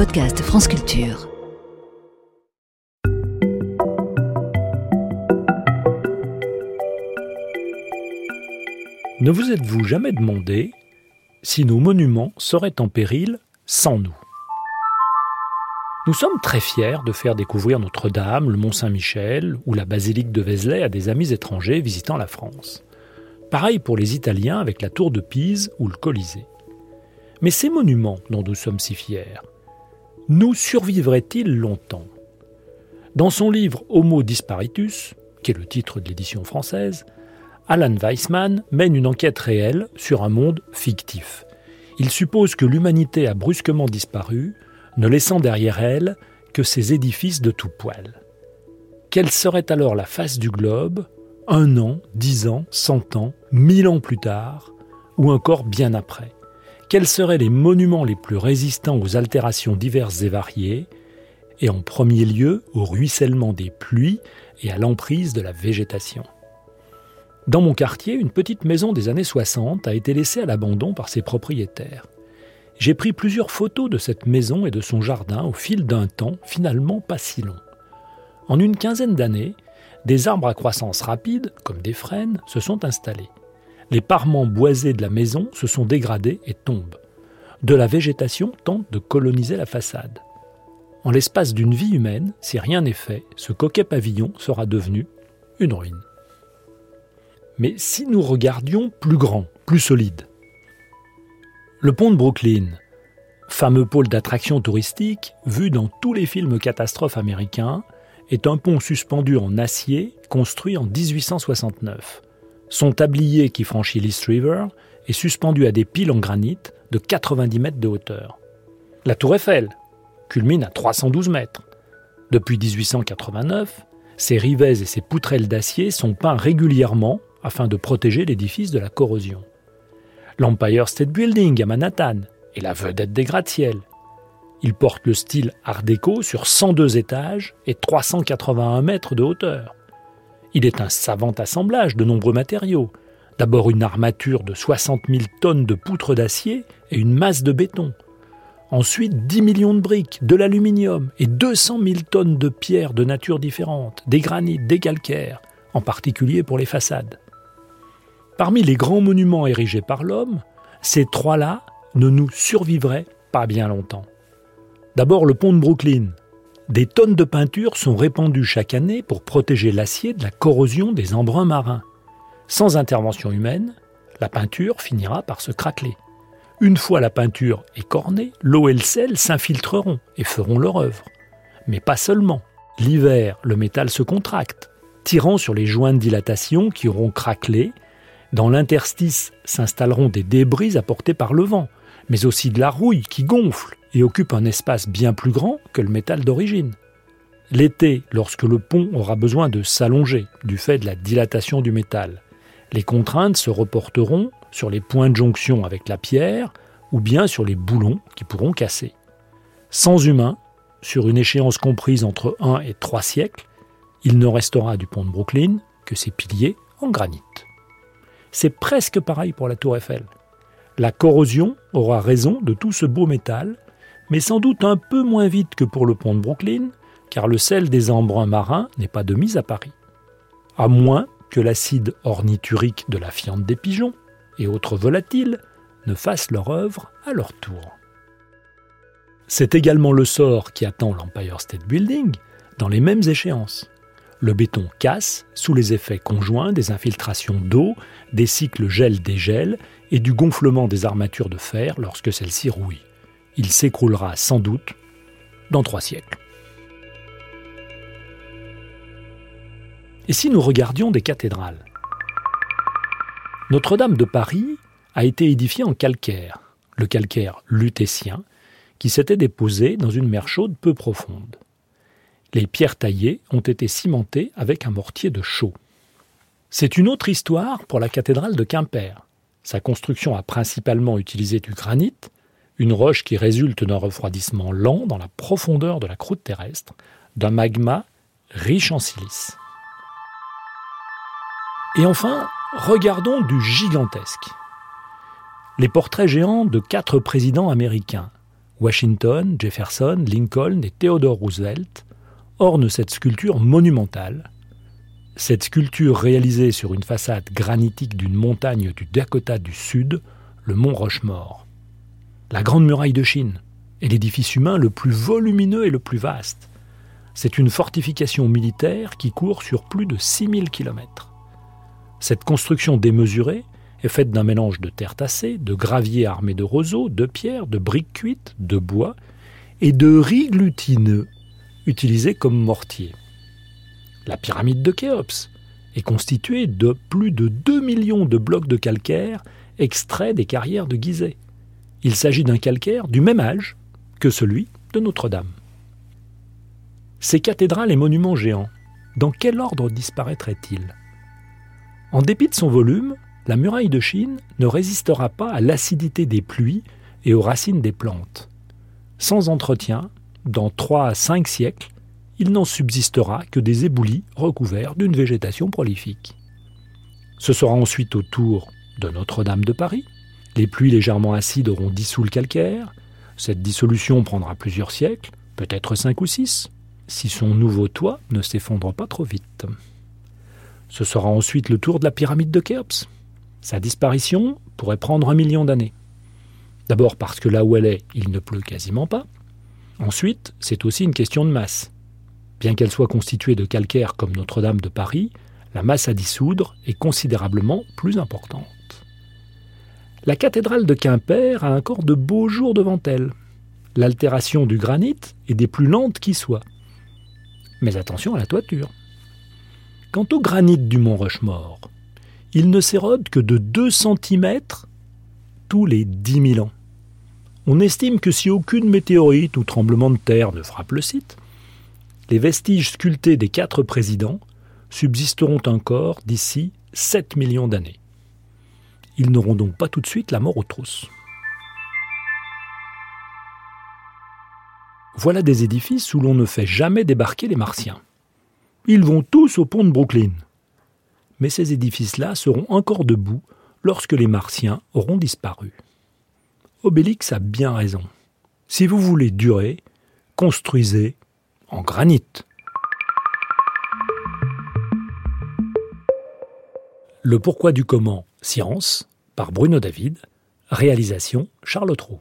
podcast France Culture. Ne vous êtes-vous jamais demandé si nos monuments seraient en péril sans nous? Nous sommes très fiers de faire découvrir Notre-Dame, le Mont-Saint-Michel ou la basilique de Vézelay à des amis étrangers visitant la France. Pareil pour les Italiens avec la tour de Pise ou le Colisée. Mais ces monuments dont nous sommes si fiers, nous survivraient-ils longtemps? Dans son livre Homo Disparitus, qui est le titre de l'édition française, Alan Weissman mène une enquête réelle sur un monde fictif. Il suppose que l'humanité a brusquement disparu, ne laissant derrière elle que ses édifices de tout poil. Quelle serait alors la face du globe, un an, dix ans, cent ans, mille ans plus tard, ou encore bien après? Quels seraient les monuments les plus résistants aux altérations diverses et variées, et en premier lieu au ruissellement des pluies et à l'emprise de la végétation. Dans mon quartier, une petite maison des années 60 a été laissée à l'abandon par ses propriétaires. J'ai pris plusieurs photos de cette maison et de son jardin au fil d'un temps finalement pas si long. En une quinzaine d'années, des arbres à croissance rapide, comme des frênes, se sont installés les parements boisés de la maison se sont dégradés et tombent. De la végétation tente de coloniser la façade. En l'espace d'une vie humaine, si rien n'est fait, ce coquet pavillon sera devenu une ruine. Mais si nous regardions plus grand, plus solide, le pont de Brooklyn, fameux pôle d'attraction touristique, vu dans tous les films catastrophes américains, est un pont suspendu en acier construit en 1869. Son tablier qui franchit l'East River est suspendu à des piles en granit de 90 mètres de hauteur. La tour Eiffel culmine à 312 mètres. Depuis 1889, ses rivets et ses poutrelles d'acier sont peints régulièrement afin de protéger l'édifice de la corrosion. L'Empire State Building à Manhattan est la vedette des gratte-ciel. Il porte le style Art déco sur 102 étages et 381 mètres de hauteur. Il est un savant assemblage de nombreux matériaux. D'abord une armature de 60 000 tonnes de poutres d'acier et une masse de béton. Ensuite 10 millions de briques, de l'aluminium et 200 000 tonnes de pierres de nature différente, des granites, des calcaires, en particulier pour les façades. Parmi les grands monuments érigés par l'homme, ces trois-là ne nous survivraient pas bien longtemps. D'abord le pont de Brooklyn, des tonnes de peinture sont répandues chaque année pour protéger l'acier de la corrosion des embruns marins. Sans intervention humaine, la peinture finira par se craqueler. Une fois la peinture écornée, l'eau et le sel s'infiltreront et feront leur œuvre. Mais pas seulement. L'hiver, le métal se contracte, tirant sur les joints de dilatation qui auront craquelé. Dans l'interstice s'installeront des débris apportés par le vent, mais aussi de la rouille qui gonfle et occupe un espace bien plus grand que le métal d'origine. L'été, lorsque le pont aura besoin de s'allonger du fait de la dilatation du métal, les contraintes se reporteront sur les points de jonction avec la pierre ou bien sur les boulons qui pourront casser. Sans humains, sur une échéance comprise entre 1 et 3 siècles, il ne restera du pont de Brooklyn que ses piliers en granit. C'est presque pareil pour la tour Eiffel. La corrosion aura raison de tout ce beau métal mais sans doute un peu moins vite que pour le pont de Brooklyn, car le sel des embruns marins n'est pas de mise à Paris. À moins que l'acide ornithurique de la fiente des pigeons et autres volatiles ne fassent leur œuvre à leur tour. C'est également le sort qui attend l'Empire State Building dans les mêmes échéances. Le béton casse sous les effets conjoints des infiltrations d'eau, des cycles gel-dégel et du gonflement des armatures de fer lorsque celles-ci rouillent il s'écroulera sans doute dans trois siècles. Et si nous regardions des cathédrales? Notre-Dame de Paris a été édifiée en calcaire, le calcaire lutétien, qui s'était déposé dans une mer chaude peu profonde. Les pierres taillées ont été cimentées avec un mortier de chaux. C'est une autre histoire pour la cathédrale de Quimper. Sa construction a principalement utilisé du granit, une roche qui résulte d'un refroidissement lent dans la profondeur de la croûte terrestre, d'un magma riche en silice. Et enfin, regardons du gigantesque. Les portraits géants de quatre présidents américains, Washington, Jefferson, Lincoln et Theodore Roosevelt ornent cette sculpture monumentale. Cette sculpture réalisée sur une façade granitique d'une montagne du Dakota du Sud, le mont Rochemort. La Grande Muraille de Chine est l'édifice humain le plus volumineux et le plus vaste. C'est une fortification militaire qui court sur plus de 6000 km. Cette construction démesurée est faite d'un mélange de terre tassée, de gravier armé de roseaux, de pierres, de briques cuites, de bois et de riz glutineux utilisés comme mortier. La pyramide de Khéops est constituée de plus de 2 millions de blocs de calcaire extraits des carrières de Gizeh. Il s'agit d'un calcaire du même âge que celui de Notre-Dame. Ces cathédrales et monuments géants, dans quel ordre disparaîtraient-ils? En dépit de son volume, la muraille de Chine ne résistera pas à l'acidité des pluies et aux racines des plantes. Sans entretien, dans trois à cinq siècles, il n'en subsistera que des éboulis recouverts d'une végétation prolifique. Ce sera ensuite au tour de Notre-Dame de Paris. Les pluies légèrement acides auront dissous le calcaire. Cette dissolution prendra plusieurs siècles, peut-être cinq ou six, si son nouveau toit ne s'effondre pas trop vite. Ce sera ensuite le tour de la pyramide de Khéops. Sa disparition pourrait prendre un million d'années. D'abord parce que là où elle est, il ne pleut quasiment pas. Ensuite, c'est aussi une question de masse. Bien qu'elle soit constituée de calcaire comme Notre-Dame de Paris, la masse à dissoudre est considérablement plus importante. La cathédrale de Quimper a encore de beaux jours devant elle. L'altération du granit est des plus lentes qui soient. Mais attention à la toiture. Quant au granit du mont Rochemort, il ne s'érode que de 2 cm tous les 10 000 ans. On estime que si aucune météorite ou tremblement de terre ne frappe le site, les vestiges sculptés des quatre présidents subsisteront encore d'ici 7 millions d'années. Ils n'auront donc pas tout de suite la mort aux trousses. Voilà des édifices où l'on ne fait jamais débarquer les martiens. Ils vont tous au pont de Brooklyn mais ces édifices-là seront encore debout lorsque les Martiens auront disparu. Obélix a bien raison. Si vous voulez durer, construisez en granit. Le pourquoi du comment, science, par Bruno David, réalisation Charles Trou.